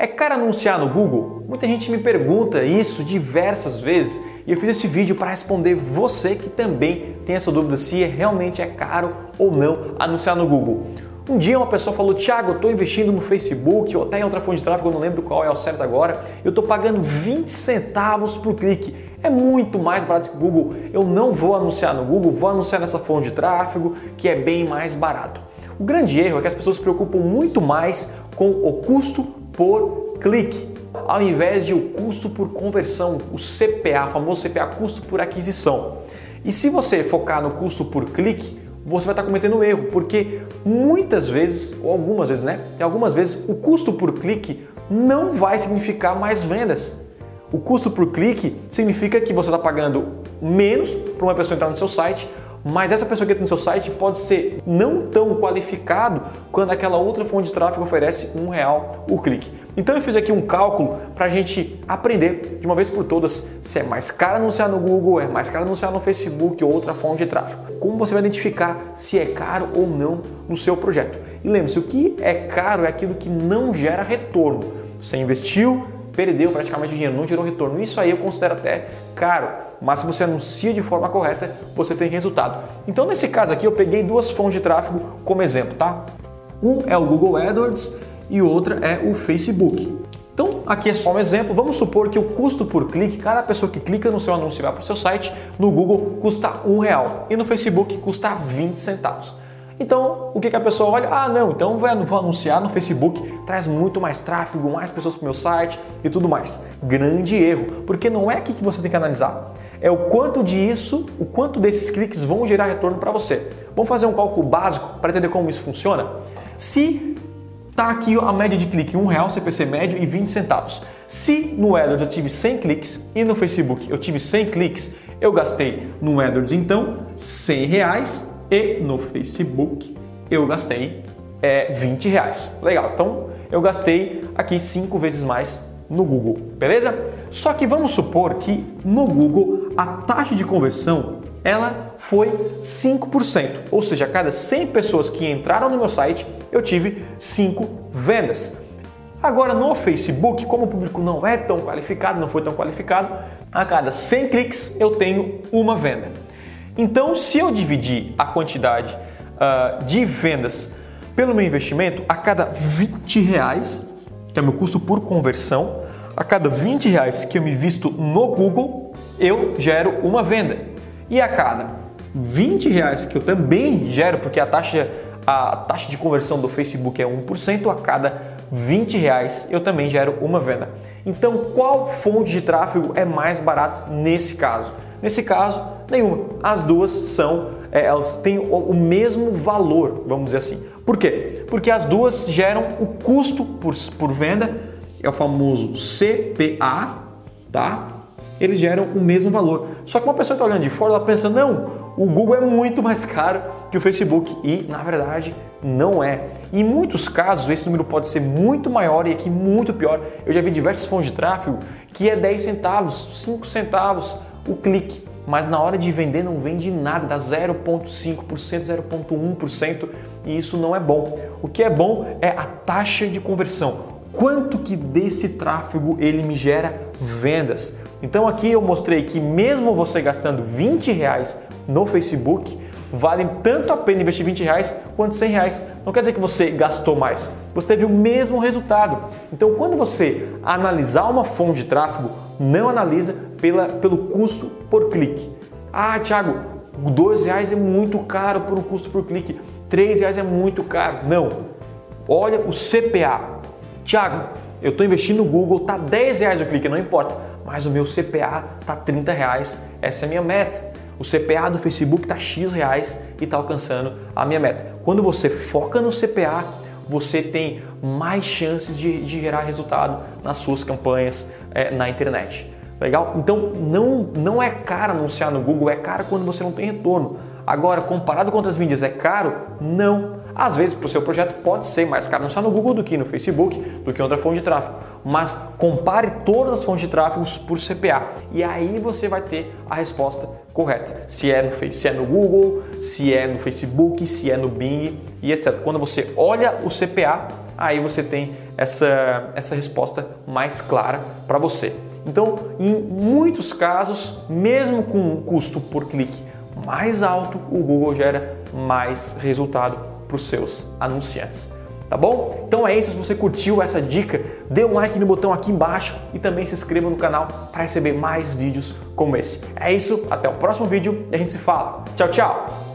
É caro anunciar no Google? Muita gente me pergunta isso diversas vezes e eu fiz esse vídeo para responder você que também tem essa dúvida se realmente é caro ou não anunciar no Google. Um dia uma pessoa falou, Thiago, eu estou investindo no Facebook ou até em outra fonte de tráfego, eu não lembro qual é o certo agora, eu estou pagando 20 centavos por clique. É muito mais barato que o Google. Eu não vou anunciar no Google, vou anunciar nessa fonte de tráfego que é bem mais barato. O grande erro é que as pessoas se preocupam muito mais com o custo por clique, ao invés de o custo por conversão, o CPA, o famoso CPA, custo por aquisição. E se você focar no custo por clique, você vai estar cometendo um erro, porque muitas vezes, ou algumas vezes, né? Algumas vezes o custo por clique não vai significar mais vendas. O custo por clique significa que você está pagando menos para uma pessoa entrar no seu site mas essa pessoa que entra no seu site pode ser não tão qualificado quando aquela outra fonte de tráfego oferece um real o clique. Então eu fiz aqui um cálculo para a gente aprender de uma vez por todas se é mais caro anunciar no Google, é mais caro anunciar no Facebook ou outra fonte de tráfego. Como você vai identificar se é caro ou não no seu projeto. E lembre-se, o que é caro é aquilo que não gera retorno. Você investiu, perdeu praticamente o dinheiro, não gerou retorno. Isso aí eu considero até caro, mas se você anuncia de forma correta, você tem resultado. Então, nesse caso aqui, eu peguei duas fontes de tráfego como exemplo, tá? Um é o Google AdWords e outra é o Facebook. Então, aqui é só um exemplo. Vamos supor que o custo por clique, cada pessoa que clica no seu anúncio e vai para o seu site, no Google custa um real e no Facebook custa 20 centavos. Então, o que, que a pessoa olha? Ah, não, então vou anunciar no Facebook, traz muito mais tráfego, mais pessoas para o meu site e tudo mais. Grande erro, porque não é aqui que você tem que analisar. É o quanto disso, o quanto desses cliques vão gerar retorno para você. Vamos fazer um cálculo básico para entender como isso funciona? Se tá aqui a média de clique, um real CPC médio e 20 centavos. Se no AdWords eu tive 100 cliques e no Facebook eu tive 100 cliques, eu gastei no AdWords então 100 reais e no Facebook eu gastei é, 20 reais. Legal, então eu gastei aqui cinco vezes mais no Google, beleza? Só que vamos supor que no Google a taxa de conversão ela foi 5%, ou seja, a cada 100 pessoas que entraram no meu site eu tive 5 vendas. Agora no Facebook, como o público não é tão qualificado, não foi tão qualificado, a cada 100 cliques eu tenho uma venda. Então, se eu dividir a quantidade uh, de vendas pelo meu investimento, a cada 20 reais, que é meu custo por conversão, a cada 20 reais que eu me visto no Google, eu gero uma venda. E a cada 20 reais que eu também gero, porque a taxa, a taxa de conversão do Facebook é 1%, a cada 20 reais eu também gero uma venda. Então, qual fonte de tráfego é mais barato nesse caso? Nesse caso, nenhuma. As duas são, é, elas têm o, o, mesmo valor, vamos dizer assim. Por quê? Porque as duas geram o custo por, por venda, é o famoso CPA, tá? Eles geram o mesmo valor. Só que uma pessoa está olhando de fora, ela pensa, não, o Google é muito mais caro que o Facebook e, na verdade, não é. Em muitos casos, esse número pode ser muito maior e aqui muito pior. Eu já vi diversas fontes de tráfego que é 10 centavos, 5 centavos o clique, mas na hora de vender não vende nada, dá 0,5%, 0,1% e isso não é bom. O que é bom é a taxa de conversão. Quanto que desse tráfego ele me gera vendas? Então aqui eu mostrei que mesmo você gastando 20 reais no Facebook, vale tanto a pena investir 20 reais quanto 100 reais. Não quer dizer que você gastou mais, você teve o mesmo resultado. Então quando você analisar uma fonte de tráfego, não analisa pela, pelo custo por clique. Ah, Thiago, R$ reais é muito caro por um custo por clique, R$ reais é muito caro. Não. Olha o CPA. Thiago, eu estou investindo no Google, tá 10 reais o clique, não importa, mas o meu CPA tá 30 reais, essa é a minha meta. O CPA do Facebook tá X reais e está alcançando a minha meta. Quando você foca no CPA, você tem mais chances de, de gerar resultado nas suas campanhas é, na internet. Legal? Então não, não é caro anunciar no Google, é caro quando você não tem retorno. Agora, comparado com outras mídias, é caro? Não. Às vezes, para o seu projeto, pode ser mais caro anunciar no Google do que no Facebook, do que outra fonte de tráfego. Mas compare todas as fontes de tráfego por CPA e aí você vai ter a resposta correta. Se é no, se é no Google, se é no Facebook, se é no Bing e etc. Quando você olha o CPA, aí você tem essa, essa resposta mais clara para você. Então, em muitos casos, mesmo com custo por clique mais alto, o Google gera mais resultado para os seus anunciantes. Tá bom? Então é isso. Se você curtiu essa dica, dê um like no botão aqui embaixo e também se inscreva no canal para receber mais vídeos como esse. É isso, até o próximo vídeo e a gente se fala. Tchau, tchau!